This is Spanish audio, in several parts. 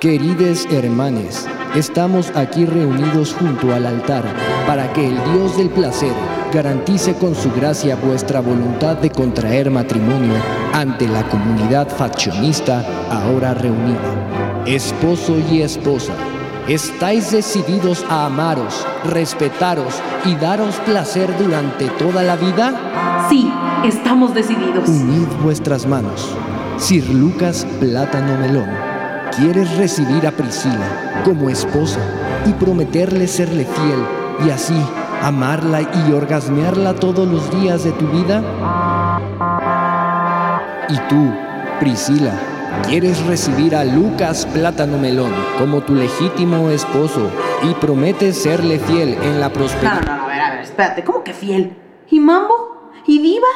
Queridos hermanos, estamos aquí reunidos junto al altar para que el Dios del placer garantice con su gracia vuestra voluntad de contraer matrimonio ante la comunidad faccionista ahora reunida. Esposo y esposa, ¿estáis decididos a amaros, respetaros y daros placer durante toda la vida? Sí, estamos decididos. Unid vuestras manos. Sir Lucas Plátano Melón ¿Quieres recibir a Priscila como esposa y prometerle serle fiel y así amarla y orgasmearla todos los días de tu vida? Y tú, Priscila, ¿quieres recibir a Lucas Plátano Melón como tu legítimo esposo y prometes serle fiel en la prosperidad? No, no, no, a ver, a ver, espérate, ¿cómo que fiel? ¿Y Mambo? ¿Y Diva?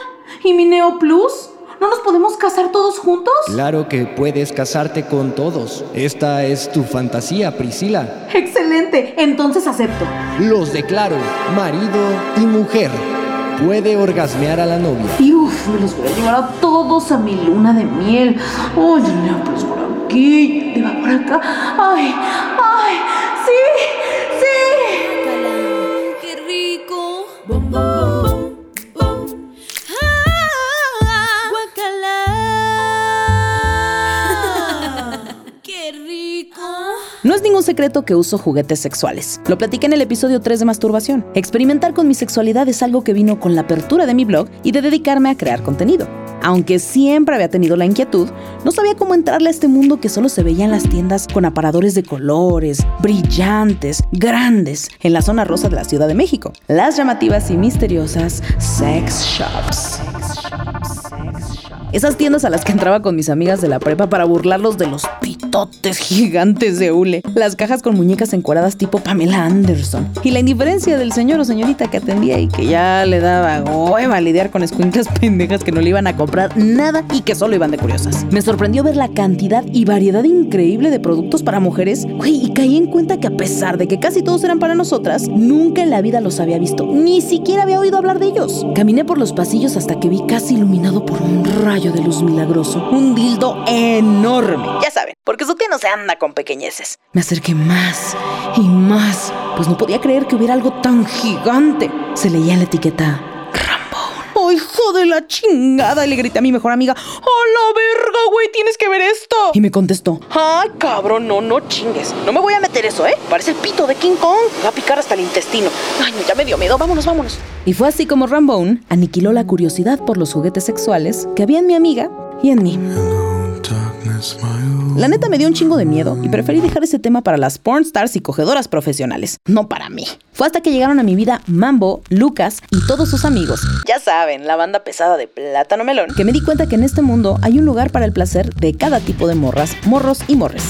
¿Y mi Neo Plus? ¿No nos podemos casar todos juntos? Claro que puedes casarte con todos. Esta es tu fantasía, Priscila. Excelente, entonces acepto. Los declaro marido y mujer. Puede orgasmear a la novia. Y uff, me los voy a llevar a todos a mi luna de miel. Oye, no, pues por aquí, te va por acá. Ay, ay, ningún secreto que uso juguetes sexuales. Lo platiqué en el episodio 3 de masturbación. Experimentar con mi sexualidad es algo que vino con la apertura de mi blog y de dedicarme a crear contenido. Aunque siempre había tenido la inquietud, no sabía cómo entrarle a este mundo que solo se veía en las tiendas con aparadores de colores, brillantes, grandes, en la zona rosa de la Ciudad de México. Las llamativas y misteriosas sex shops. Esas tiendas a las que entraba con mis amigas de la prepa para burlarlos de los gigantes de hule. Las cajas con muñecas encuadradas tipo Pamela Anderson. Y la indiferencia del señor o señorita que atendía y que ya le daba hueva lidiar con escuinclas pendejas que no le iban a comprar nada y que solo iban de curiosas. Me sorprendió ver la cantidad y variedad increíble de productos para mujeres. Y caí en cuenta que a pesar de que casi todos eran para nosotras, nunca en la vida los había visto. Ni siquiera había oído hablar de ellos. Caminé por los pasillos hasta que vi casi iluminado por un rayo de luz milagroso. Un dildo enorme. Ya saben, porque su tía no se anda con pequeñeces. Me acerqué más y más, pues no podía creer que hubiera algo tan gigante. Se leía en la etiqueta Rambo. ¡Oh, hijo de la chingada! Le grité a mi mejor amiga. ¡A la verga, güey! Tienes que ver esto. Y me contestó. ¡Ay, cabrón! No, no chingues. No me voy a meter eso, ¿eh? Parece el pito de King Kong. Va a picar hasta el intestino. Ay, no, ya me dio miedo. Vámonos, vámonos. Y fue así como Rambone aniquiló la curiosidad por los juguetes sexuales que había en mi amiga y en mí. La neta me dio un chingo de miedo y preferí dejar ese tema para las porn stars y cogedoras profesionales, no para mí. Fue hasta que llegaron a mi vida Mambo, Lucas y todos sus amigos. Ya saben, la banda pesada de Plátano Melón, que me di cuenta que en este mundo hay un lugar para el placer de cada tipo de morras, morros y morres.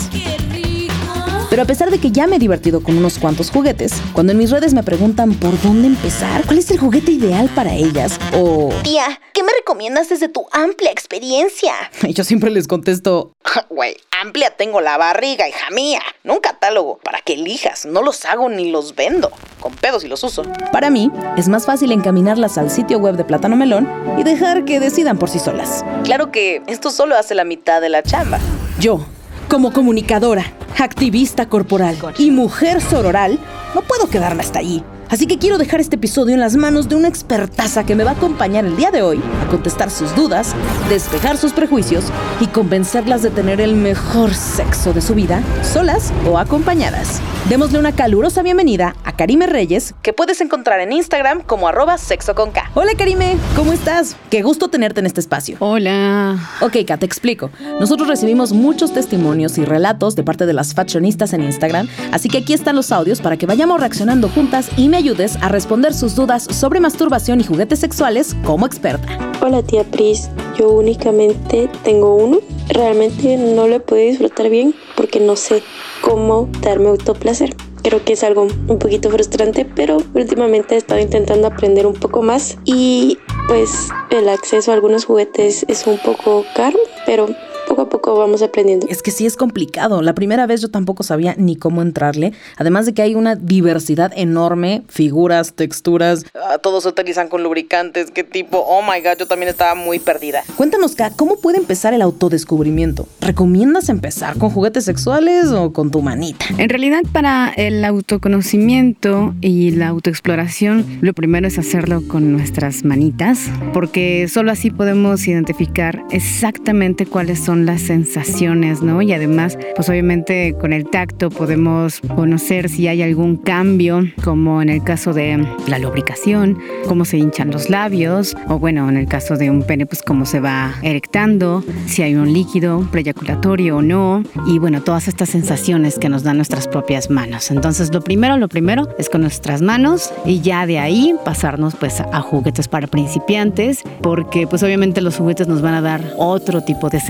Pero a pesar de que ya me he divertido con unos cuantos juguetes, cuando en mis redes me preguntan por dónde empezar, cuál es el juguete ideal para ellas, o Tía, ¿qué me recomiendas desde tu amplia experiencia? Y yo siempre les contesto, güey, amplia tengo la barriga, hija mía. No un catálogo para que elijas. No los hago ni los vendo. Con pedos y los uso. Para mí, es más fácil encaminarlas al sitio web de Plátano Melón y dejar que decidan por sí solas. Claro que esto solo hace la mitad de la chamba. Yo, como comunicadora, activista corporal y mujer sororal, no puedo quedarme hasta allí. Así que quiero dejar este episodio en las manos de una expertaza que me va a acompañar el día de hoy a contestar sus dudas, despejar sus prejuicios y convencerlas de tener el mejor sexo de su vida, solas o acompañadas. Démosle una calurosa bienvenida a Karime Reyes, que puedes encontrar en Instagram como arroba sexo con K. Hola Karime, ¿cómo estás? Qué gusto tenerte en este espacio. Hola. Ok, Kat, te explico. Nosotros recibimos muchos testimonios y relatos de parte de las fashionistas en Instagram, así que aquí están los audios para que vayamos reaccionando juntas y me ayudes a responder sus dudas sobre masturbación y juguetes sexuales como experta. Hola tía Pris, yo únicamente tengo uno. Realmente no lo puedo disfrutar bien porque no sé cómo darme autoplacer. Creo que es algo un poquito frustrante, pero últimamente he estado intentando aprender un poco más y pues el acceso a algunos juguetes es un poco caro, pero poco a poco vamos aprendiendo. Es que sí es complicado. La primera vez yo tampoco sabía ni cómo entrarle. Además de que hay una diversidad enorme, figuras, texturas. ah, todos se utilizan con lubricantes. ¿Qué tipo? Oh my god, yo también estaba muy perdida. Cuéntanos, K, ¿cómo puede empezar el autodescubrimiento? ¿Recomiendas empezar con juguetes sexuales o con tu manita? En realidad, para el autoconocimiento y la autoexploración, lo primero es hacerlo con nuestras manitas, porque solo así podemos identificar exactamente cuáles son las sensaciones, ¿no? Y además, pues obviamente con el tacto podemos conocer si hay algún cambio, como en el caso de la lubricación, cómo se hinchan los labios, o bueno, en el caso de un pene, pues cómo se va erectando, si hay un líquido preyaculatorio o no, y bueno, todas estas sensaciones que nos dan nuestras propias manos. Entonces, lo primero, lo primero es con nuestras manos y ya de ahí pasarnos pues a juguetes para principiantes, porque pues obviamente los juguetes nos van a dar otro tipo de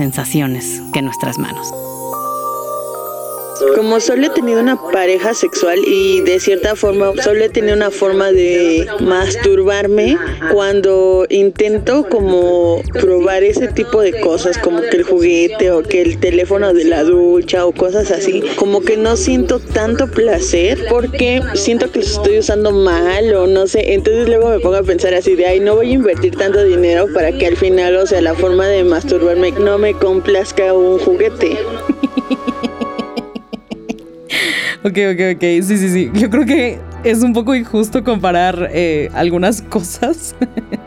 que nuestras manos. Como solo he tenido una pareja sexual y de cierta forma solo he tenido una forma de masturbarme cuando intento como probar ese tipo de cosas como que el juguete o que el teléfono de la ducha o cosas así como que no siento tanto placer porque siento que los estoy usando mal o no sé. Entonces luego me pongo a pensar así de ay no voy a invertir tanto dinero para que al final o sea la forma de masturbarme no me complazca un juguete Ok, ok, ok. Sí, sí, sí. Yo creo que es un poco injusto comparar eh, algunas cosas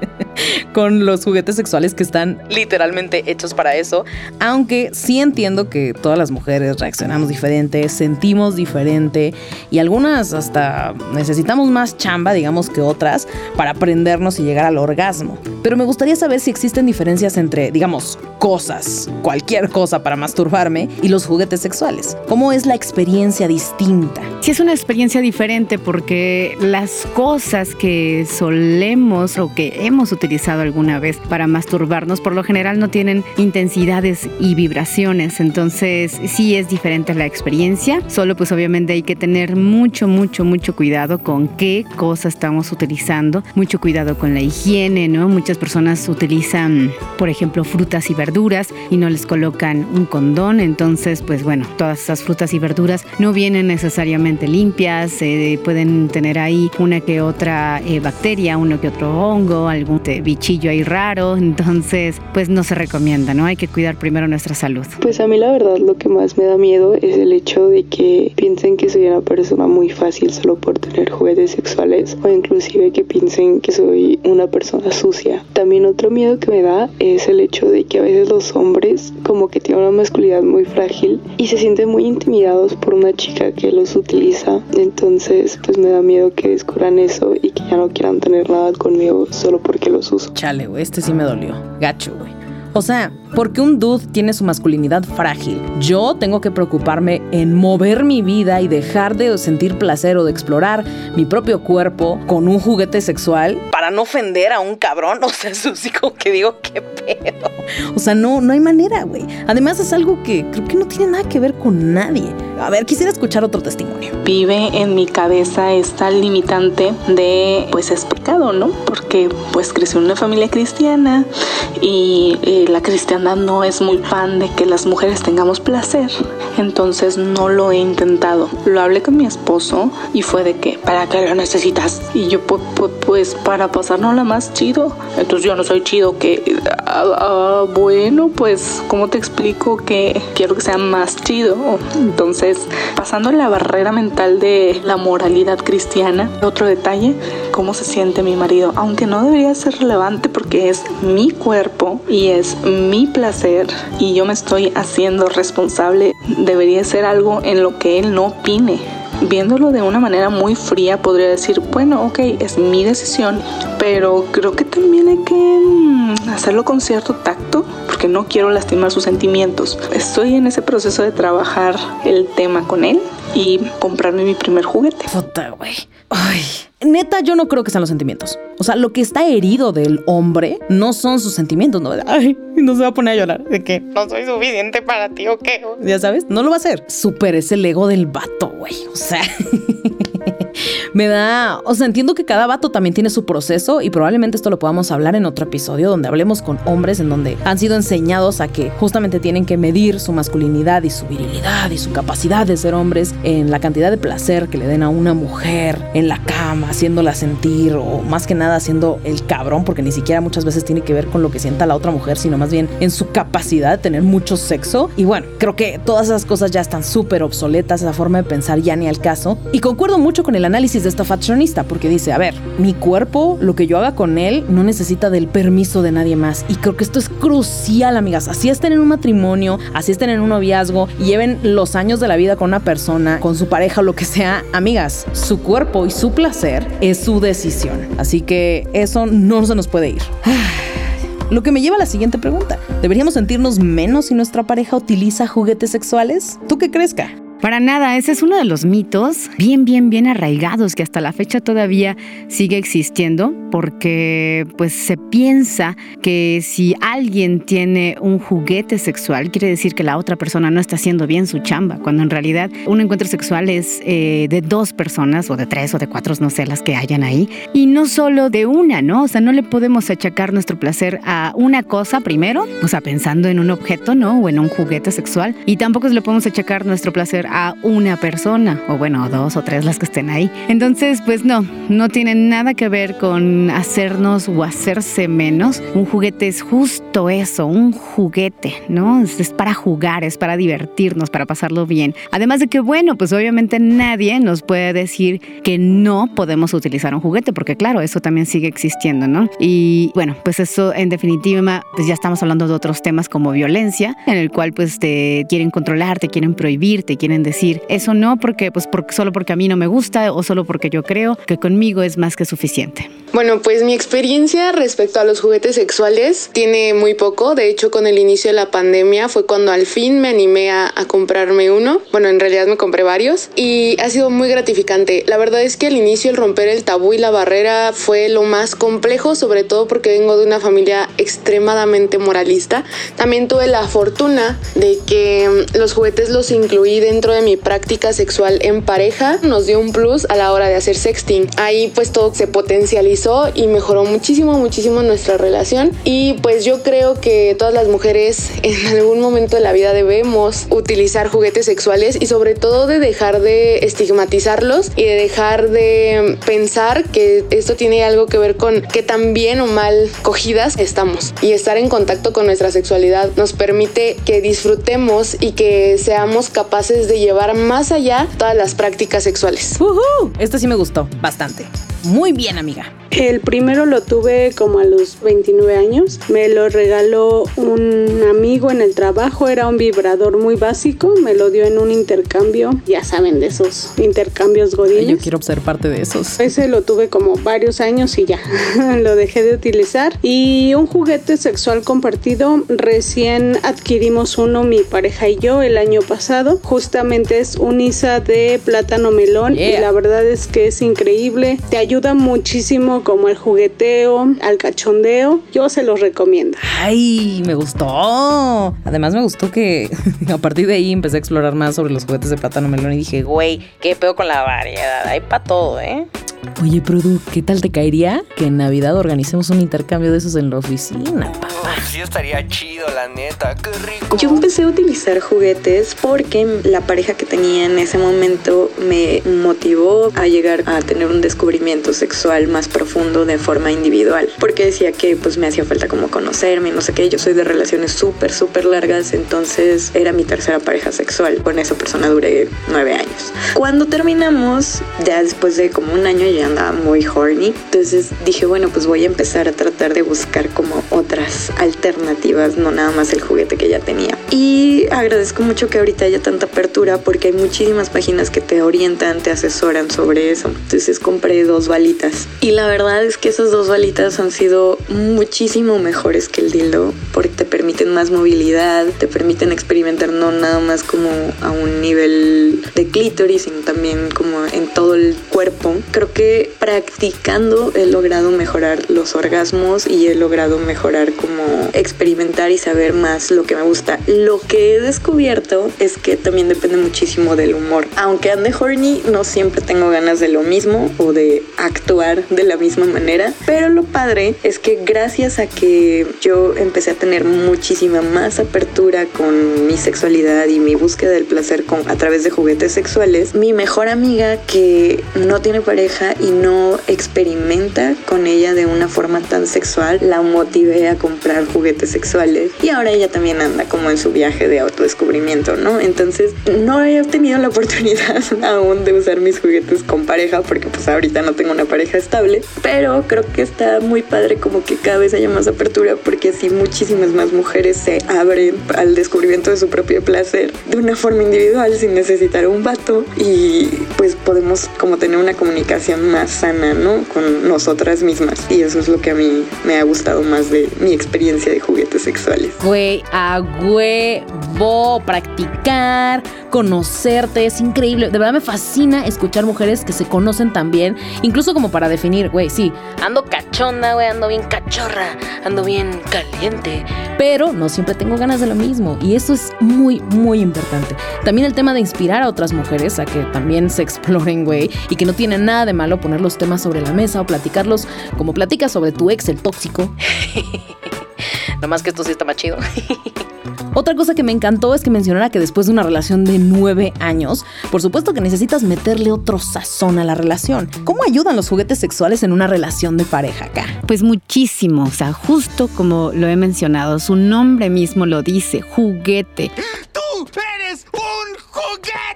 con los juguetes sexuales que están literalmente hechos para eso. Aunque sí entiendo que todas las mujeres reaccionamos diferente, sentimos diferente y algunas hasta necesitamos más chamba, digamos, que otras para aprendernos y llegar al orgasmo. Pero me gustaría saber si existen diferencias entre, digamos, cosas, cualquier cosa para masturbarme y los juguetes sexuales. ¿Cómo es la experiencia distinta? Sí es una experiencia diferente porque las cosas que solemos o que hemos utilizado alguna vez para masturbarnos por lo general no tienen intensidades y vibraciones, entonces sí es diferente la experiencia, solo pues obviamente hay que tener mucho, mucho, mucho cuidado con qué cosa estamos utilizando, mucho cuidado con la higiene, ¿no? Muchas personas utilizan, por ejemplo, frutas y verduras y no les colocan un condón, entonces pues bueno, todas esas frutas y verduras no vienen necesariamente limpias, eh, pueden tener ahí una que otra eh, bacteria, uno que otro hongo, algún bichillo ahí raro, entonces pues no se recomienda, ¿no? Hay que cuidar primero nuestra salud. Pues a mí la verdad lo que más me da miedo es el hecho de que piensen que soy una persona muy fácil solo por tener juguetes sexuales o inclusive que piensen que soy una persona sucia. También otro miedo que me da es el hecho de que a veces los hombres como que tienen una masculinidad muy frágil y se sienten muy intimidados por una chica que los utiliza. Entonces pues me da miedo que descubran eso y que ya no quieran tener nada conmigo solo porque los. Chale, güey, este sí me dolió. Gacho, güey. O sea, porque un dude tiene su masculinidad frágil, yo tengo que preocuparme en mover mi vida y dejar de sentir placer o de explorar mi propio cuerpo con un juguete sexual para no ofender a un cabrón. O sea, eso sí como que digo, qué pedo. O sea, no, no hay manera, güey. Además es algo que creo que no tiene nada que ver con nadie. A ver, quisiera escuchar otro testimonio. vive en mi cabeza esta limitante de pues es pecado, ¿no? Porque pues crecí en una familia cristiana y eh, la no es muy fan de que las mujeres tengamos placer. Entonces no lo he intentado. Lo hablé con mi esposo y fue de que, ¿para qué lo necesitas? Y yo "Pu- pu- pues para pasárnosla más chido. Entonces yo no soy chido que, ah, ah, bueno, pues ¿cómo te explico que quiero que sea más chido? Entonces, pasando la barrera mental de la moralidad cristiana, otro detalle, cómo se siente mi marido, aunque no debería ser relevante porque es mi cuerpo y es mi placer y yo me estoy haciendo responsable, debería ser algo en lo que él no opine. Viéndolo de una manera muy fría, podría decir, bueno, ok, es mi decisión, pero creo que también hay que mm, hacerlo con cierto tacto, porque no quiero lastimar sus sentimientos. Estoy en ese proceso de trabajar el tema con él y comprarme mi primer juguete. Puta, güey. Ay. Neta, yo no creo que sean los sentimientos. O sea, lo que está herido del hombre no son sus sentimientos, ¿no? Ay, no se va a poner a llorar. De que no soy suficiente para ti o qué. Ya sabes, no lo va a hacer. Super es el ego del vato, güey. O sea. me da, o sea, entiendo que cada vato también tiene su proceso y probablemente esto lo podamos hablar en otro episodio donde hablemos con hombres en donde han sido enseñados a que justamente tienen que medir su masculinidad y su virilidad y su capacidad de ser hombres en la cantidad de placer que le den a una mujer en la cama, haciéndola sentir o más que nada haciendo el cabrón porque ni siquiera muchas veces tiene que ver con lo que sienta la otra mujer, sino más bien en su capacidad de tener mucho sexo. Y bueno, creo que todas esas cosas ya están súper obsoletas, esa forma de pensar ya ni al caso. Y concuerdo mucho con el análisis de esta fashionista porque dice, a ver, mi cuerpo, lo que yo haga con él, no necesita del permiso de nadie más. Y creo que esto es crucial, amigas. Así estén en un matrimonio, así estén en un noviazgo, lleven los años de la vida con una persona, con su pareja o lo que sea, amigas, su cuerpo y su placer es su decisión. Así que eso no se nos puede ir. Lo que me lleva a la siguiente pregunta. ¿Deberíamos sentirnos menos si nuestra pareja utiliza juguetes sexuales? ¿Tú qué crees? Para nada, ese es uno de los mitos bien, bien, bien arraigados que hasta la fecha todavía sigue existiendo porque pues se piensa que si alguien tiene un juguete sexual quiere decir que la otra persona no está haciendo bien su chamba, cuando en realidad un encuentro sexual es eh, de dos personas o de tres o de cuatro, no sé, las que hayan ahí, y no solo de una, ¿no? O sea, no le podemos achacar nuestro placer a una cosa primero, o sea, pensando en un objeto, ¿no? O en un juguete sexual, y tampoco le podemos achacar nuestro placer a una persona, o bueno, dos o tres las que estén ahí. Entonces, pues no, no tiene nada que ver con hacernos o hacerse menos. Un juguete es justo eso, un juguete, ¿no? Es, para jugar, es para divertirnos, para pasarlo bien. Además de que, bueno, pues obviamente nadie nos puede decir que no podemos utilizar un juguete, porque claro, eso también sigue existiendo, ¿no? Y bueno, pues eso en definitiva, pues ya estamos hablando de otros temas como violencia, en el cual pues te quieren controlar, te quieren prohibir, te quieren decir, eso no, porque pues solo porque a mí no me gusta o solo porque yo creo que conmigo es más que suficiente. Bueno, pues mi experiencia respecto a los juguetes sexuales tiene muy poco. De hecho, con el inicio de la pandemia fue cuando al fin me animé a, a, comprarme uno. Bueno, en realidad me compré varios y ha sido muy gratificante. La verdad es que al inicio el romper el tabú y la barrera fue lo más complejo, sobre todo porque vengo de una familia extremadamente moralista. También tuve la fortuna de que mm, los juguetes los incluí dentro de mi práctica sexual en pareja. Nos dio un plus a la hora de hacer sexting. Ahí pues todo se potencializó y mejoró muchísimo, muchísimo nuestra relación. Y pues yo creo que todas las mujeres en algún momento de la vida debemos utilizar juguetes sexuales y sobre todo de dejar de estigmatizarlos y de dejar de pensar que esto tiene algo que ver con que tan bien o mal cogidas estamos. Y estar en contacto con nuestra sexualidad nos permite que disfrutemos y que seamos capaces de llevar más allá todas las prácticas sexuales. Uh Esto sí me gustó bastante. Muy bien, amiga. El primero lo tuve como a los 29 años. Me lo regaló un amigo en el trabajo. Era un vibrador muy básico. Me lo dio en un intercambio. Ya saben de esos intercambios godines. Yo quiero ser parte de esos. Ese lo tuve como varios años y ya lo dejé de utilizar. Y un juguete sexual compartido. Recién adquirimos uno mi pareja y yo el año pasado. Justamente es un Isa de plátano melón. Y la verdad es que es increíble. Te ayuda muchísimo como el jugueteo, al cachondeo. Yo se los recomiendo. Ay, me gustó. Además me gustó que a partir de ahí empecé a explorar más sobre los juguetes de plátano melón y dije, güey, qué pedo con la variedad. Hay para todo, ¿eh? Oye, Produ, ¿qué tal te caería que en Navidad organicemos un intercambio de esos en la oficina, papá? sí, estaría chido, la neta, qué rico. Yo empecé a utilizar juguetes porque la pareja que tenía en ese momento me motivó a llegar a tener un descubrimiento sexual más profundo de forma individual. Porque decía que pues me hacía falta como conocerme, no sé qué. Yo soy de relaciones súper, súper largas, entonces era mi tercera pareja sexual. Con esa persona duré nueve años. Cuando terminamos, ya después de como un año ya andaba muy horny. Entonces dije, bueno, pues voy a empezar a tratar de buscar como otras alternativas, no nada más el juguete que ya tenía. Y agradezco mucho que ahorita haya tanta apertura porque hay muchísimas páginas que te orientan, te asesoran sobre eso. Entonces compré dos balitas. Y la verdad es que esas dos balitas han sido muchísimo mejores que el dildo porque te permiten más movilidad, te permiten experimentar no nada más como a un nivel de clítoris, sino también como en todo el cuerpo. Creo que que practicando he logrado mejorar los orgasmos y he logrado mejorar como experimentar y saber más lo que me gusta. Lo que he descubierto es que también depende muchísimo del humor. Aunque ande horny, no siempre tengo ganas de lo mismo o de actuar de la misma manera. Pero lo padre es que gracias a que yo empecé a tener muchísima más apertura con mi sexualidad y mi búsqueda del placer con, a través de juguetes sexuales, mi mejor amiga que no tiene pareja y no experimenta con ella de una forma tan sexual, la motivé a comprar juguetes sexuales. Y ahora ella también anda como en su viaje de autodescubrimiento, ¿no? Entonces no he tenido la oportunidad aún de usar mis juguetes con pareja porque pues ahorita no tengo una pareja estable, pero creo que está muy padre como que cada vez haya más apertura porque así muchísimas más mujeres se abren al descubrimiento de su propio placer de una forma individual sin necesitar un vato. Y pues podemos como tener una comunicación más sana, ¿no? Con nosotras mismas y eso es lo que a mí me ha gustado más de mi experiencia de juguetes sexuales. Güey, a huevo, practicar, conocerte, es increíble. De verdad me fascina escuchar mujeres que se conocen también, incluso como para definir, güey, sí, ando cachonda, güey, ando bien cachorra, ando bien caliente, pero no siempre tengo ganas de lo mismo y eso es muy, muy importante. También el tema de inspirar a otras mujeres a que también se exploren, güey, y que no tiene nada de malo poner los temas sobre la mesa o platicarlos como platicas sobre tu ex, el tóxico. Nomás que esto sí está más chido. Otra cosa que me encantó es que mencionara que después de una relación de nueve años, por supuesto que necesitas meterle otro sazón a la relación. ¿Cómo ayudan los juguetes sexuales en una relación de pareja acá? Pues muchísimo, o sea, justo como lo he mencionado, su nombre mismo lo dice, juguete. ¡Tú eres un juguete!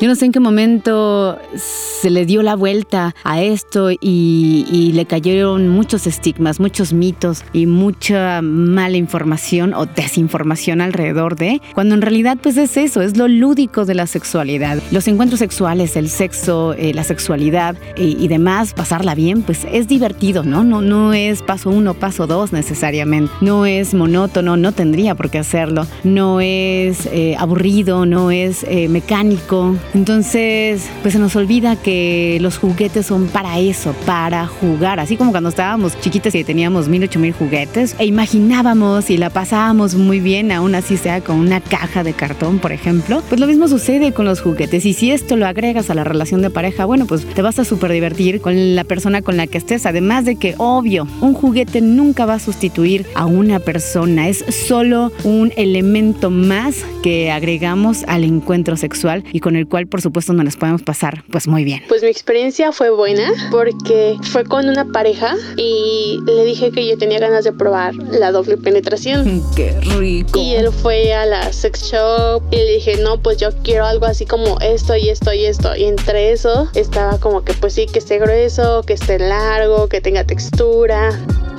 Yo no sé en qué momento se le dio la vuelta a esto y, y, le cayeron muchos estigmas, muchos mitos y mucha mala información o desinformación alrededor de, cuando en realidad pues es eso, es lo lúdico de la sexualidad. Los encuentros sexuales, el sexo, eh, la sexualidad y, y, demás, pasarla bien, pues es divertido, ¿no? No, no es paso uno, paso dos necesariamente. No es monótono, no tendría por qué hacerlo. No es eh, aburrido, no es eh, mecánico. Entonces, pues se nos olvida que los juguetes son para eso, para jugar. Así como cuando estábamos chiquitas y teníamos mil, ocho mil juguetes e imaginábamos y la pasábamos muy bien, aún así sea con una caja de cartón, por ejemplo. Pues lo mismo sucede con los juguetes. Y si esto lo agregas a la relación de pareja, bueno, pues te vas a súper divertir con la persona con la que estés. Además de que, obvio, un juguete nunca va a sustituir a una persona. Es solo un elemento más que agregamos al encuentro sexual y con el cual por supuesto nos las podemos pasar pues muy bien. Pues mi experiencia fue buena porque fue con una pareja y le dije que yo tenía ganas de probar la doble penetración. Qué rico. Y él fue a la sex shop y le dije, no, pues yo quiero algo así como esto y esto y esto. Y entre eso estaba como que pues sí, que esté grueso, que esté largo, que tenga textura.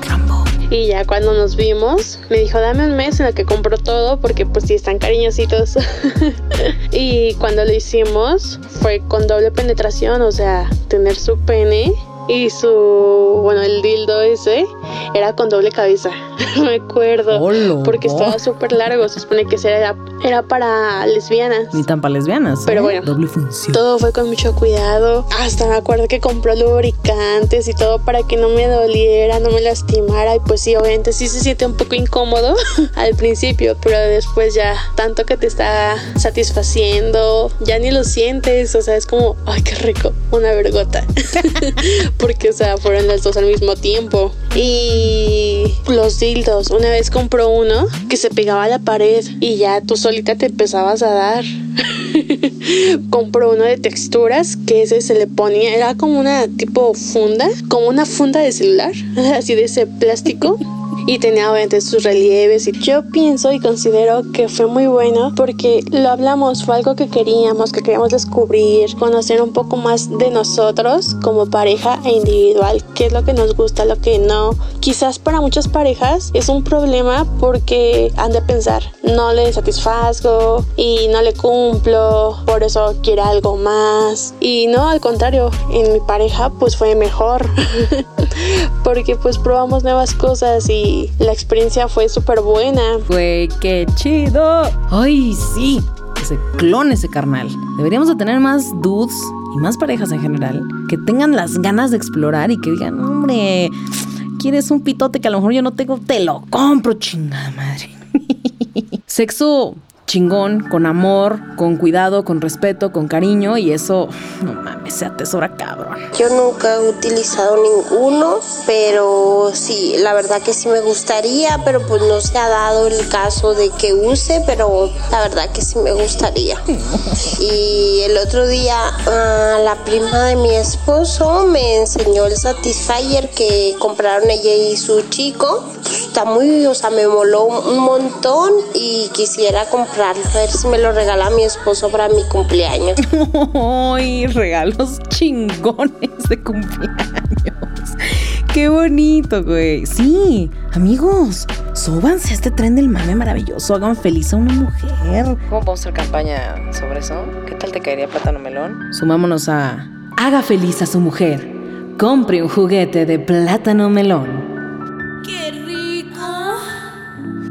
Rambo. Y ya cuando nos vimos, me dijo, dame un mes en el que compro todo porque pues sí están cariñositos. y cuando lo hicimos fue con doble penetración, o sea, tener su pene y su, bueno, el dildo ese era con doble cabeza, me acuerdo, Olo. porque estaba súper largo, se supone que era, era para lesbianas. Ni tan para lesbianas. Pero ¿eh? bueno, Doble función. Todo fue con mucho cuidado. Hasta me acuerdo que compró lubricantes y todo para que no me doliera, no me lastimara. Y pues sí, obviamente sí se siente un poco incómodo al principio, pero después ya tanto que te está satisfaciendo, ya ni lo sientes. O sea, es como, ay, qué rico, una vergota. Porque, o sea, fueron las dos al mismo tiempo. Y Bye. Los dildos, una vez compró uno que se pegaba a la pared y ya tú solita te empezabas a dar. compró uno de texturas que ese se le ponía, era como una tipo funda, como una funda de celular, así de ese plástico. Y tenía obviamente sus relieves y yo pienso y considero que fue muy bueno porque lo hablamos, fue algo que queríamos, que queríamos descubrir, conocer un poco más de nosotros como pareja e individual, qué es lo que nos gusta, lo que no. Quizás para muchas parejas es un problema porque han de pensar, no le satisfazgo y no le cumplo, por eso quiere algo más. Y no, al contrario, en mi pareja pues fue mejor porque pues probamos nuevas cosas y la experiencia fue súper buena. Güey, qué chido. Ay, sí. Que se clone ese carnal. Deberíamos de tener más dudes y más parejas en general, que tengan las ganas de explorar y que digan, hombre, quieres un pitote que a lo mejor yo no tengo, te lo compro, chingada madre. Sexo chingón, con amor, con cuidado, con respeto, con cariño y eso, no mames, se atesora cabrón. Yo nunca he utilizado ninguno, pero sí, la verdad que sí me gustaría, pero pues no se ha dado el caso de que use, pero la verdad que sí me gustaría. Y el otro día ah, la prima de mi esposo me enseñó el Satisfyer que compraron ella y su chico. Está muy, o sea, me moló un montón y quisiera comprar a ver si me lo regala mi esposo para mi cumpleaños. ¡Ay, regalos chingones de cumpleaños! ¡Qué bonito, güey! Sí, amigos, súbanse a este tren del mame maravilloso, hagan feliz a una mujer. ¿Cómo vamos a hacer campaña sobre eso? ¿Qué tal te caería plátano melón? Sumámonos a Haga feliz a su mujer. Compre un juguete de plátano melón. ¡Qué!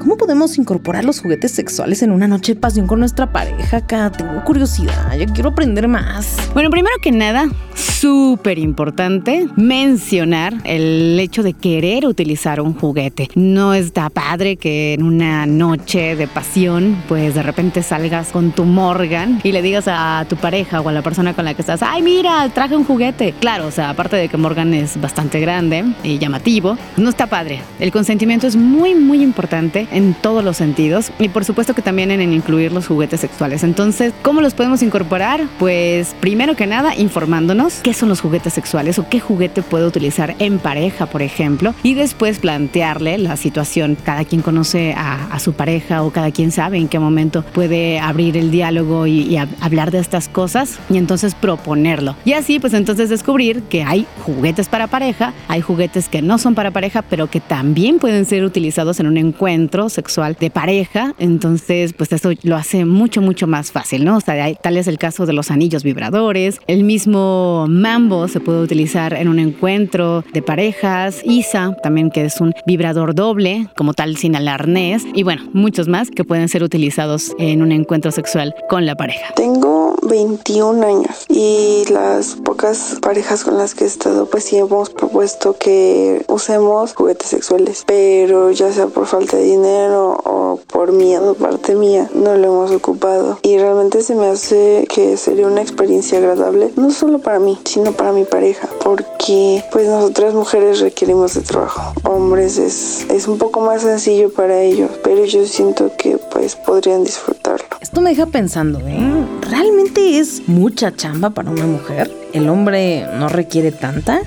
¿Cómo podemos incorporar los juguetes sexuales en una noche de pasión con nuestra pareja acá? Tengo curiosidad, yo quiero aprender más. Bueno, primero que nada, súper importante mencionar el hecho de querer utilizar un juguete. No está padre que en una noche de pasión, pues de repente salgas con tu Morgan y le digas a tu pareja o a la persona con la que estás, ay mira, traje un juguete. Claro, o sea, aparte de que Morgan es bastante grande y llamativo, no está padre. El consentimiento es muy, muy importante en todos los sentidos y por supuesto que también en incluir los juguetes sexuales. Entonces, ¿cómo los podemos incorporar? Pues primero que nada, informándonos qué son los juguetes sexuales o qué juguete puedo utilizar en pareja, por ejemplo, y después plantearle la situación. Cada quien conoce a, a su pareja o cada quien sabe en qué momento puede abrir el diálogo y, y a- hablar de estas cosas y entonces proponerlo. Y así, pues entonces descubrir que hay juguetes para pareja, hay juguetes que no son para pareja, pero que también pueden ser utilizados en un encuentro sexual de pareja. Entonces, pues eso lo hace mucho, mucho más fácil, ¿no? O sea, hay- tal es el caso de los anillos vibradores. El mismo mambo se puede utilizar en un encuentro de parejas. ISA, también que es un vibrador doble, como tal sin el arnés. Y bueno, muchos más que pueden ser utilizados en un encuentro sexual con la pareja. Tengo 21 años y las pocas parejas con las que he estado pues sí hemos propuesto que usemos juguetes sexuales, pero ya sea por falta de dinero o por miedo parte mía no lo hemos ocupado y realmente se me hace que sería una experiencia agradable no solo para mí sino para mi pareja porque pues nosotras mujeres requerimos de trabajo, hombres es, es un poco más sencillo para ellos, pero yo siento que pues podrían disfrutarlo. Esto me deja pensando, ¿eh? ¿Realmente es mucha chamba para una mujer? ¿El hombre no requiere tanta?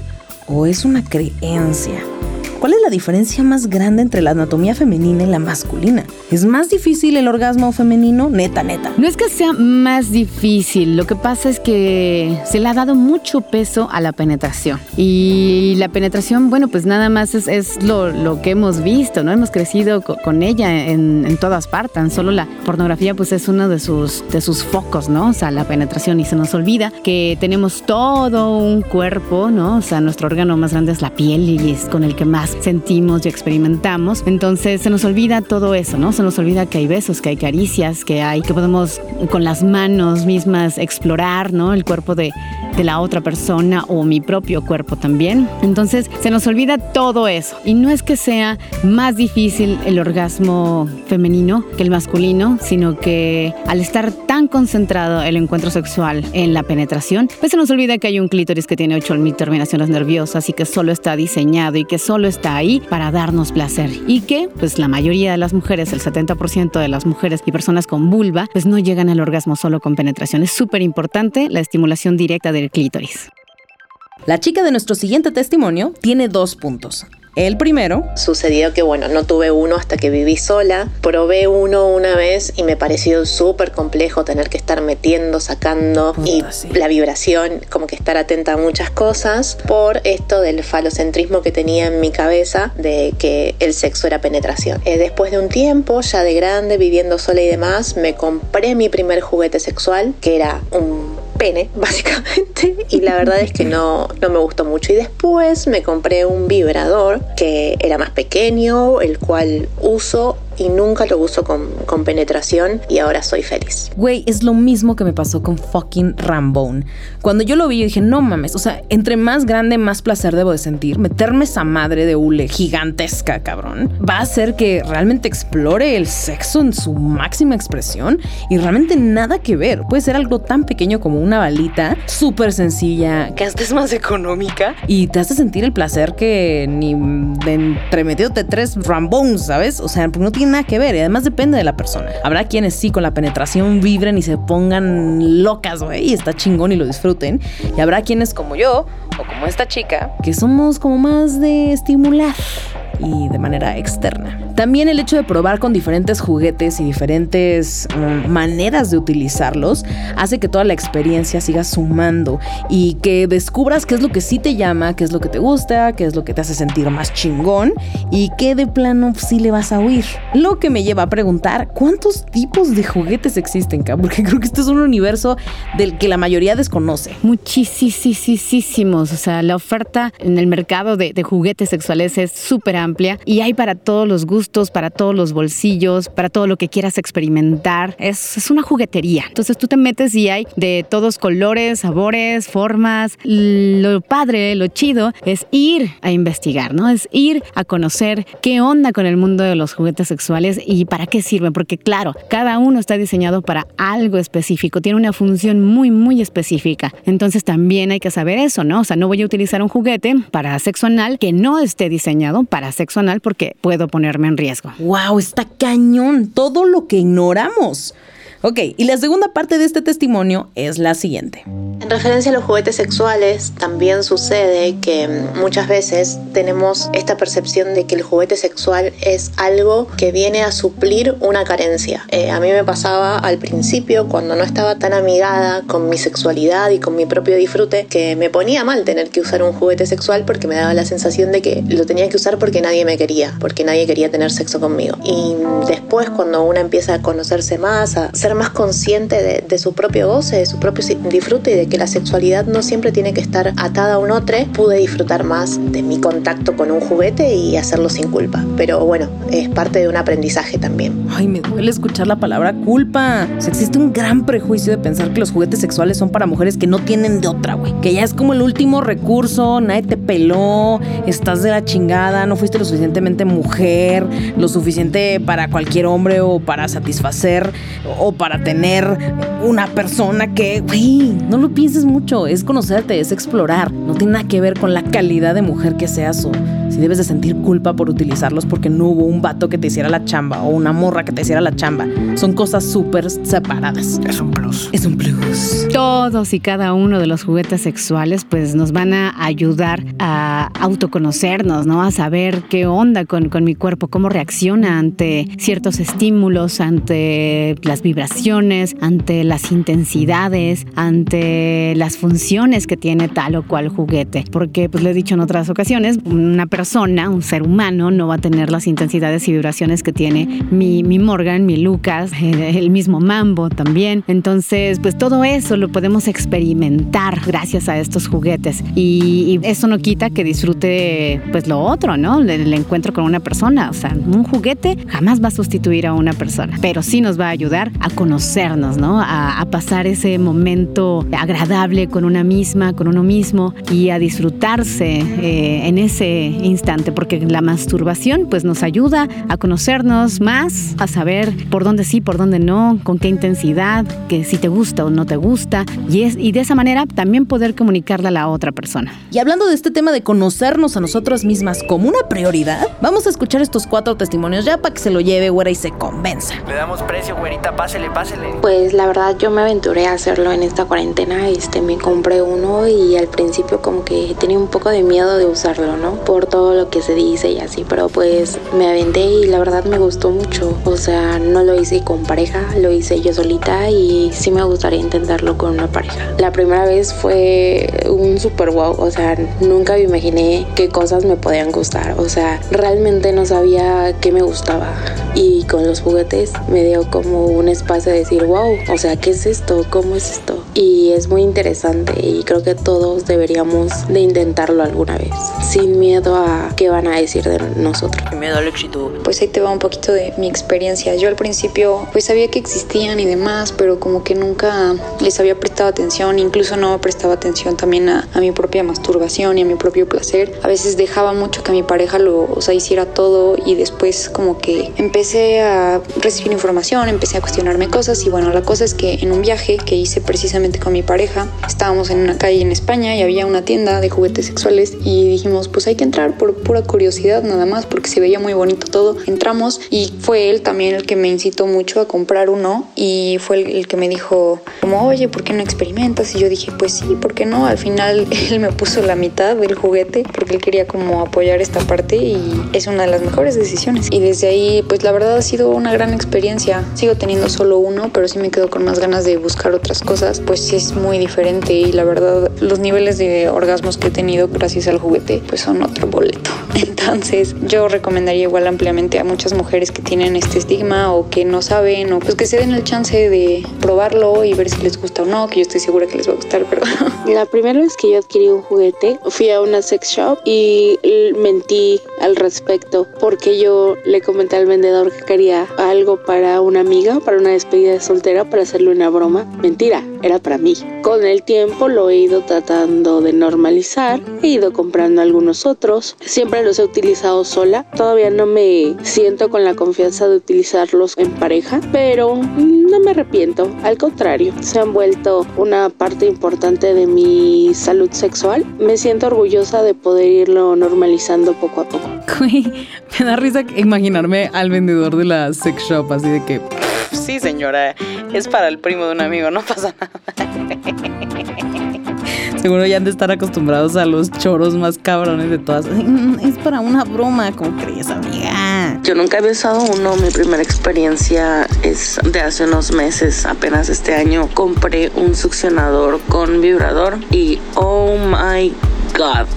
¿O es una creencia? ¿Cuál es la diferencia más grande entre la anatomía femenina y la masculina? ¿Es más difícil el orgasmo femenino? Neta, neta. No es que sea más difícil, lo que pasa es que se le ha dado mucho peso a la penetración. Y la penetración, bueno, pues nada más es, es lo, lo que hemos visto, ¿no? Hemos crecido co- con ella en, en todas partes. Tan Solo la pornografía, pues es uno de sus, de sus focos, ¿no? O sea, la penetración. Y se nos olvida que tenemos todo un cuerpo, ¿no? O sea, nuestro órgano más grande es la piel y es con el que más sentimos y experimentamos. Entonces se nos olvida todo eso, ¿no? Se nos olvida que hay besos, que hay caricias, que hay, que podemos con las manos mismas explorar, ¿no? El cuerpo de, de la otra persona o mi propio cuerpo también. Entonces se nos olvida todo eso. Y no es que sea más difícil el orgasmo femenino que el masculino, sino que al estar tan concentrado el encuentro sexual en la penetración, pues se nos olvida que hay un clítoris que tiene 8000 terminaciones nerviosas y que solo está diseñado y que solo está ahí para darnos placer. Y que, pues la mayoría de las mujeres, el 70% de las mujeres y personas con vulva, pues no llegan al orgasmo solo con penetración. Es súper importante la estimulación directa del clítoris. La chica de nuestro siguiente testimonio tiene dos puntos. El primero, Sucedió que, bueno, no tuve uno hasta que viví sola. Probé uno una vez y me pareció súper complejo tener que estar metiendo, sacando y la vibración, como que estar atenta a muchas cosas por esto del falocentrismo que tenía en mi cabeza de que el sexo era penetración. Eh, después de un tiempo, ya de grande, viviendo sola y demás, me compré mi primer juguete sexual, que era un pene, básicamente, y la verdad es que no, no me gustó mucho. Y después me compré un vibrador que era más pequeño, el cual uso y nunca lo uso con, con penetración y ahora soy feliz. Güey, es lo mismo que me pasó con fucking Rambone. Cuando yo lo vi, dije, no mames, o sea, entre más grande, más placer debo de sentir. Meterme esa madre de hule gigantesca, cabrón, va a hacer que realmente explore el sexo en su máxima expresión y realmente nada que ver. Puede ser algo tan pequeño como una balita, súper sencilla, que hasta es más económica y te hace sentir el placer que ni de entremetiéndote tres Rambones, ¿sabes? O sea, no tiene nada que ver y además depende de la persona. Habrá quienes sí con la penetración vibren y se pongan locas, güey, y está chingón y lo disfruten. Y habrá quienes como yo o como esta chica que somos como más de estimular y de manera externa. También el hecho de probar con diferentes juguetes y diferentes mm, maneras de utilizarlos hace que toda la experiencia siga sumando y que descubras qué es lo que sí te llama, qué es lo que te gusta, qué es lo que te hace sentir más chingón y qué de plano sí le vas a huir. Lo que me lleva a preguntar cuántos tipos de juguetes existen, porque creo que este es un universo del que la mayoría desconoce. Muchísimos, o sea, la oferta en el mercado de, de juguetes sexuales es súper amplia y hay para todos los gustos para todos los bolsillos, para todo lo que quieras experimentar. Es, es una juguetería. Entonces tú te metes y hay de todos colores, sabores, formas. Lo padre, lo chido es ir a investigar, ¿no? Es ir a conocer qué onda con el mundo de los juguetes sexuales y para qué sirven. Porque claro, cada uno está diseñado para algo específico, tiene una función muy, muy específica. Entonces también hay que saber eso, ¿no? O sea, no voy a utilizar un juguete para sexo anal que no esté diseñado para sexo anal porque puedo ponerme en riesgo. ¡Wow! Está cañón todo lo que ignoramos. Ok, y la segunda parte de este testimonio es la siguiente. En referencia a los juguetes sexuales, también sucede que muchas veces tenemos esta percepción de que el juguete sexual es algo que viene a suplir una carencia. Eh, a mí me pasaba al principio, cuando no estaba tan amigada con mi sexualidad y con mi propio disfrute, que me ponía mal tener que usar un juguete sexual porque me daba la sensación de que lo tenía que usar porque nadie me quería, porque nadie quería tener sexo conmigo. Y después, cuando una empieza a conocerse más, a ser más consciente de, su propio goce, de su propio disfrute y de que la sexualidad no siempre tiene que estar atada a un otro, pude disfrutar más de mi contacto con un juguete y hacerlo sin culpa. Pero bueno, es parte de un aprendizaje también. Ay, me duele escuchar la palabra culpa. Existe un gran prejuicio de pensar que los juguetes sexuales son para mujeres que no tienen de otra, güey. Que ya es como el último recurso, nadie te peló, estás de la chingada, no fuiste lo suficientemente mujer, lo suficiente para cualquier hombre o para satisfacer o para tener una persona que, güey, no lo pienses mucho, es conocerte, es explorar, no tiene nada que ver con la calidad de mujer que seas o si debes de sentir culpa por utilizarlos porque no hubo un vato que te hiciera la chamba o una morra que te hiciera la chamba. Son cosas súper separadas. Es un plus. Es un plus. Todos y cada uno de los juguetes sexuales pues nos van a ayudar a autoconocernos, ¿no? A saber qué onda con, con mi cuerpo, cómo reacciona ante ciertos estímulos, ante las vibraciones, ante las intensidades, ante las funciones que tiene tal o cual juguete. Porque pues lo he dicho en otras ocasiones, una persona persona, un ser humano, no va a tener las intensidades y vibraciones que tiene mi, mi Morgan, mi Lucas, el mismo Mambo también. Entonces, pues todo eso lo podemos experimentar gracias a estos juguetes. Y, eso no quita que disfrute pues lo otro, ¿no? El, encuentro con una persona. O sea, un juguete jamás va a sustituir a una persona, pero sí nos va a ayudar a conocernos, ¿no? A, a pasar ese momento agradable con una misma, con uno mismo y a disfrutarse eh, en ese instante, porque la masturbación pues nos ayuda a conocernos más, a saber por dónde sí, por dónde no, con qué intensidad, que si te gusta o no te gusta, y, es, y de esa manera también poder comunicarla a la otra persona. Y hablando de este tema de conocernos a nosotras mismas como una prioridad, vamos a escuchar estos cuatro testimonios ya para que se lo lleve, güera, y se convenza. Le damos precio, güerita, pásele, pásele. Pues la verdad yo me aventuré a hacerlo en esta cuarentena, este, me compré uno y al principio como que tenía un poco de miedo de usarlo, ¿no? Por todo lo que se dice y así, pero pues me aventé y la verdad me gustó mucho. O sea, no lo hice con pareja, lo hice yo solita y sí me gustaría intentarlo con una pareja. La primera vez fue un super wow, o sea, nunca me imaginé qué cosas me podían gustar, o sea, realmente no sabía qué me gustaba y con los juguetes me dio como un espacio de decir wow, o sea, ¿qué es esto? ¿Cómo es esto? y es muy interesante y creo que todos deberíamos de intentarlo alguna vez, sin miedo a qué van a decir de nosotros. Miedo al éxito. Pues ahí te va un poquito de mi experiencia. Yo al principio pues sabía que existían y demás, pero como que nunca les había prestado atención, incluso no prestaba atención también a, a mi propia masturbación y a mi propio placer. A veces dejaba mucho que mi pareja lo, o sea, hiciera todo y después como que empecé a recibir información, empecé a cuestionarme cosas y bueno, la cosa es que en un viaje que hice precisamente con mi pareja, estábamos en una calle en España y había una tienda de juguetes sexuales y dijimos, pues hay que entrar por pura curiosidad nada más porque se veía muy bonito todo. Entramos y fue él también el que me incitó mucho a comprar uno y fue el, el que me dijo como, oye, ¿por qué no experimentas? Y yo dije, pues sí, ¿por qué no? Al final él me puso la mitad del juguete porque él quería como apoyar esta parte y es una de las mejores decisiones. Y desde ahí, pues la verdad ha sido una gran experiencia. Sigo teniendo solo uno, pero sí me quedo con más ganas de buscar otras cosas, pues es muy diferente y la verdad los niveles de orgasmos que he tenido gracias al juguete pues son otro boleto. Entonces yo recomendaría igual ampliamente a muchas mujeres que tienen este estigma o que no saben o pues que se den el chance de probarlo y ver si les gusta o no, que yo estoy segura que les va a gustar, pero... La primera vez que yo adquirí un juguete fui a una sex shop y mentí al respecto porque yo le comenté al vendedor que quería algo para una amiga, para una despedida de soltera, para hacerle una broma. Mentira, era para mí. Con el tiempo lo he ido tratando de normalizar, he ido comprando algunos otros, siempre los he utilizado sola, todavía no me siento con la confianza de utilizarlos en pareja, pero no me arrepiento, al contrario, se han vuelto una parte importante de mi salud sexual. Me siento orgullosa de poder irlo normalizando poco a poco. Me da risa imaginarme al vendedor de la sex shop así de que, sí señora, es para el primo de un amigo, no pasa nada. Seguro ya han de estar acostumbrados a los choros más cabrones de todas. Es para una broma, ¿cómo crees, amiga? Yo nunca había usado uno. Mi primera experiencia es de hace unos meses. Apenas este año compré un succionador con vibrador y oh my god,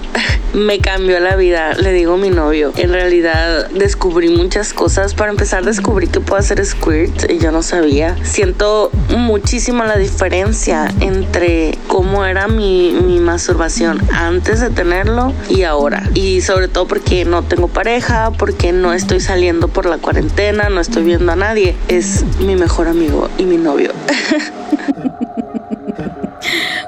me cambió la vida, le digo a mi novio. En realidad descubrí muchas cosas. Para empezar, descubrí que puedo hacer squirt y yo no sabía. Siento muchísimo la diferencia entre cómo era mi, mi masturbación antes de tenerlo y ahora. Y sobre todo porque no tengo pareja, porque no estoy saliendo por la cuarentena, no estoy viendo a nadie. Es mi mejor amigo y mi novio.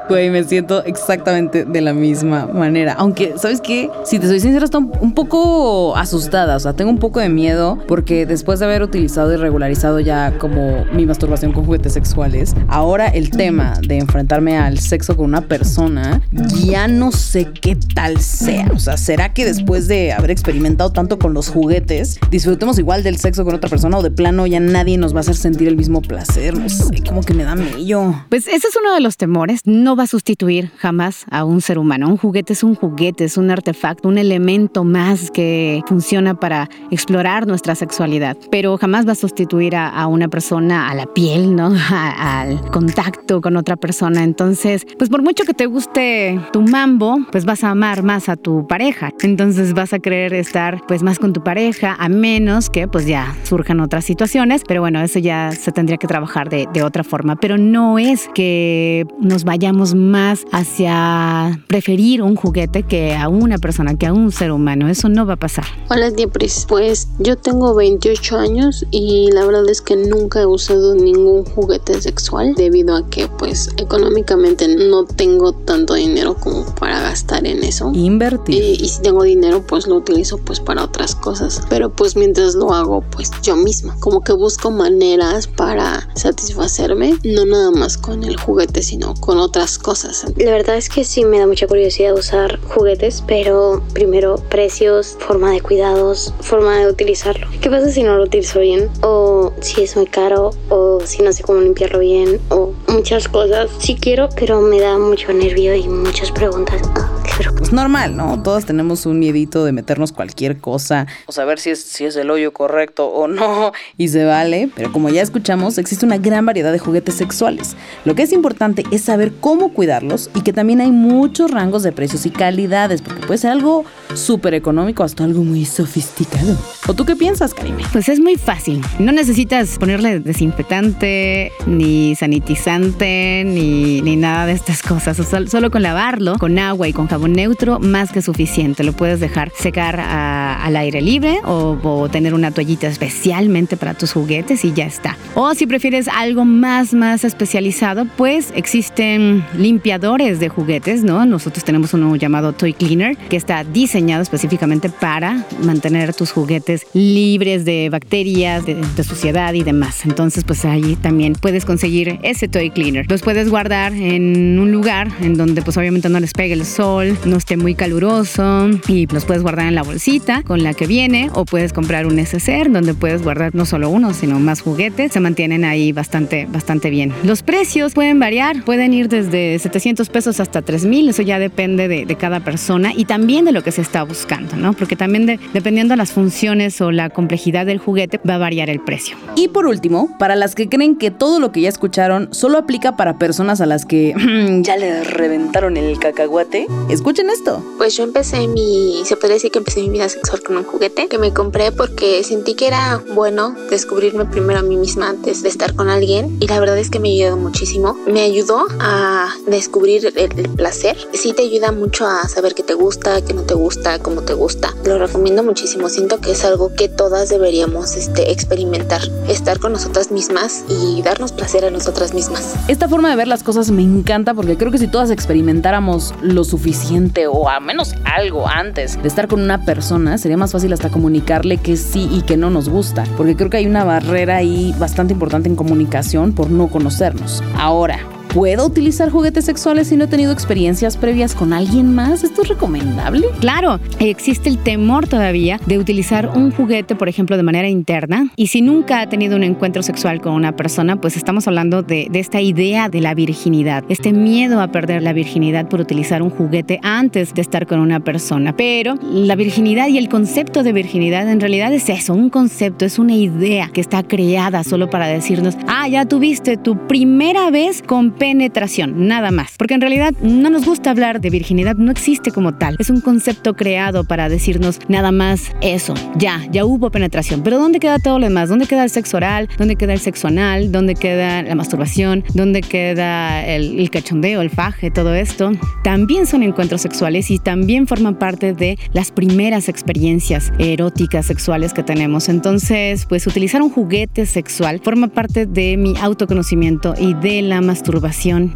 Güey, me siento exactamente de la misma manera. Aunque, ¿sabes qué? Si te soy sincera, estoy un poco asustada. O sea, tengo un poco de miedo porque después de haber utilizado y regularizado ya como mi masturbación con juguetes sexuales, ahora el tema de enfrentarme al sexo con una persona ya no sé qué tal sea. O sea, ¿será que después de haber experimentado tanto con los juguetes, disfrutemos igual del sexo con otra persona o de plano ya nadie nos va a hacer sentir el mismo placer? No sé, como que me da mello. Pues ese es uno de los temores. No va a sustituir jamás a un ser humano. Un juguete es un juguete, es un artefacto, un elemento más que funciona para explorar nuestra sexualidad, pero jamás va a sustituir a, a una persona, a la piel, ¿no? A- al contacto con otra persona. Entonces, pues por mucho que te guste tu mambo, pues vas a amar más a tu pareja. Entonces vas a querer estar pues más con tu pareja, a menos que pues ya surjan otras situaciones, pero bueno, eso ya se tendría que trabajar de, de otra forma. Pero no es que nos vayamos más hacia preferir un juguete que a una persona, que a un ser humano. Eso no va a pasar. Hola Diepris, pues yo tengo 28 años y la verdad es que nunca he usado ningún juguete sexual debido a que pues económicamente no tengo tanto dinero como para gastar en eso. Invertir. Y, y si tengo dinero pues lo utilizo pues para otras cosas. Pero pues mientras lo hago pues yo misma. Como que busco maneras para satisfacerme, no nada más con el juguete sino con otras cosas. La verdad es que sí me da mucha curiosidad usar juguetes, pero primero precios, forma de cuidados, forma de utilizarlo. ¿Qué pasa si no lo utilizo bien? O si es muy caro, o si no sé cómo limpiarlo bien, o muchas cosas. Sí quiero, pero me da mucho nervio y muchas preguntas. Ah, qué Pues normal, ¿no? Todos tenemos un miedito de meternos cualquier cosa o saber si es, si es el hoyo correcto o no y se vale, pero como ya escuchamos, existe una gran variedad de juguetes sexuales. Lo que es importante es saber cómo cuidarlos y que también hay muchos rangos de precios y calidades, porque puede ser algo súper económico hasta algo muy sofisticado. ¿O tú qué piensas, Karime? Pues es muy fácil. No necesitas ponerle desinfectante ni sanitizante, ni, ni nada de estas cosas. solo con lavarlo con agua y con jabón neutro, más que suficiente. Lo puedes dejar secar al aire libre o, o tener una toallita especialmente para tus juguetes y ya está. O si prefieres algo más, más especializado, pues existen limpiadores de juguetes, ¿no? Nosotros tenemos uno llamado Toy Cleaner que está diseñado específicamente para mantener tus juguetes libres de bacterias, de, suciedad y demás. Entonces, pues ahí también puedes conseguir ese Toy Cleaner. Los puedes guardar en un lugar en donde pues obviamente no les pegue el sol, no esté muy caluroso y los puedes guardar en la bolsita con la que viene o puedes comprar un neceser donde puedes guardar no solo uno, sino más juguetes. Se mantienen ahí bastante, bastante bien. Los precios pueden variar, pueden ir desde 700 pesos hasta 3000, eso ya depende de, de cada persona y también de lo que se está buscando, ¿no? Porque también dependiendo de las funciones o la complejidad del juguete va a variar el precio. Y por último, para las que creen que todo lo que ya escucharon solo aplica para personas a las que ya le reventaron el cacahuate, escuchen esto. Pues yo empecé mi, se podría decir que empecé mi vida sexual con un juguete que me compré porque sentí que era bueno descubrirme primero a mí misma antes de estar con alguien y la verdad es que me ayudó muchísimo. Me ayudó a descubrir el, el placer. Sí te ayuda mucho a saber qué te gusta, qué no te gusta, cómo te gusta. Lo recomiendo muchísimo. Siento que es algo que todas deberíamos este, experimentar. Estar con nosotras mismas y darnos placer a nosotras mismas. Esta forma de ver las cosas me encanta porque creo que si todas experimentáramos lo suficiente o a menos algo antes de estar con una persona, sería más fácil hasta comunicarle que sí y que no nos gusta. Porque creo que hay una barrera ahí bastante importante en comunicación por no conocernos. Ahora, ¿Puedo utilizar juguetes sexuales si no he tenido experiencias previas con alguien más? ¿Esto es recomendable? Claro, existe el temor todavía de utilizar un juguete, por ejemplo, de manera interna. Y si nunca ha tenido un encuentro sexual con una persona, pues estamos hablando de, de esta idea de la virginidad, este miedo a perder la virginidad por utilizar un juguete antes de estar con una persona. Pero la virginidad y el concepto de virginidad en realidad es eso, un concepto, es una idea que está creada solo para decirnos, ah, ya tuviste tu primera vez con penetración, nada más. Porque en realidad no nos gusta hablar de virginidad, no existe como tal. Es un concepto creado para decirnos nada más eso. Ya, ya hubo penetración. Pero ¿dónde queda todo lo demás? ¿Dónde queda el sexo oral? ¿Dónde queda el sexo anal? ¿Dónde queda la masturbación? ¿Dónde queda el, el cachondeo, el faje, todo esto? También son encuentros sexuales y también forman parte de las primeras experiencias eróticas sexuales que tenemos. Entonces, pues utilizar un juguete sexual forma parte de mi autoconocimiento y de la masturbación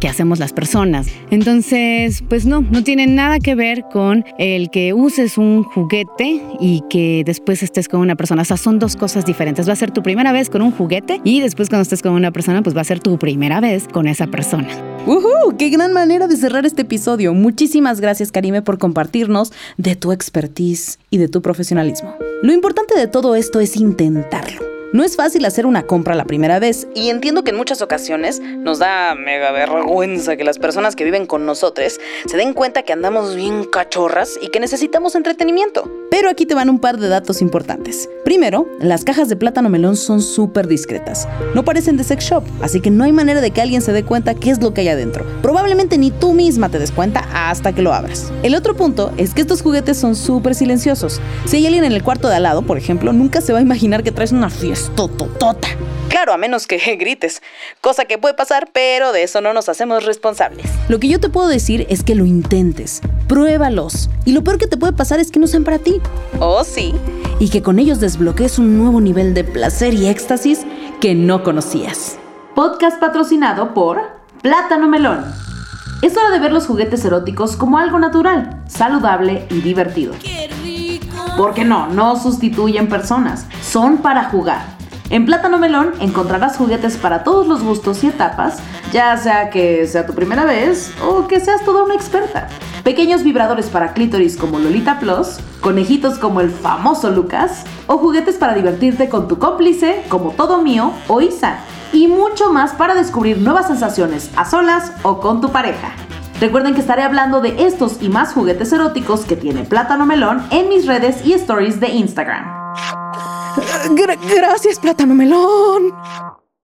que hacemos las personas. Entonces, pues no, no tiene nada que ver con el que uses un juguete y que después estés con una persona. O sea, son dos cosas diferentes. Va a ser tu primera vez con un juguete y después cuando estés con una persona, pues va a ser tu primera vez con esa persona. ¡Uhú! ¡Qué gran manera de cerrar este episodio! Muchísimas gracias, Karime, por compartirnos de tu expertise y de tu profesionalismo. Lo importante de todo esto es intentarlo. No es fácil hacer una compra la primera vez y entiendo que en muchas ocasiones nos da mega vergüenza que las personas que viven con nosotros se den cuenta que andamos bien cachorras y que necesitamos entretenimiento. Pero aquí te van un par de datos importantes. Primero, las cajas de plátano melón son súper discretas. No parecen de sex shop, así que no hay manera de que alguien se dé cuenta qué es lo que hay adentro. Probablemente ni tú misma te des cuenta hasta que lo abras. El otro punto es que estos juguetes son súper silenciosos. Si hay alguien en el cuarto de al lado, por ejemplo, nunca se va a imaginar que traes una fiesta tototota. Claro, a menos que grites, cosa que puede pasar, pero de eso no nos hacemos responsables. Lo que yo te puedo decir es que lo intentes, pruébalos, y lo peor que te puede pasar es que no sean para ti. Oh, sí. Y que con ellos desbloquees un nuevo nivel de placer y éxtasis que no conocías. Podcast patrocinado por Plátano Melón. Es hora de ver los juguetes eróticos como algo natural, saludable y divertido. Porque no, no sustituyen personas, son para jugar. En Plátano Melón encontrarás juguetes para todos los gustos y etapas, ya sea que sea tu primera vez o que seas toda una experta. Pequeños vibradores para clítoris como Lolita Plus, conejitos como el famoso Lucas, o juguetes para divertirte con tu cómplice como Todo Mío o Isa, y mucho más para descubrir nuevas sensaciones a solas o con tu pareja. Recuerden que estaré hablando de estos y más juguetes eróticos que tiene Plátano Melón en mis redes y stories de Instagram gracias, plátano melón.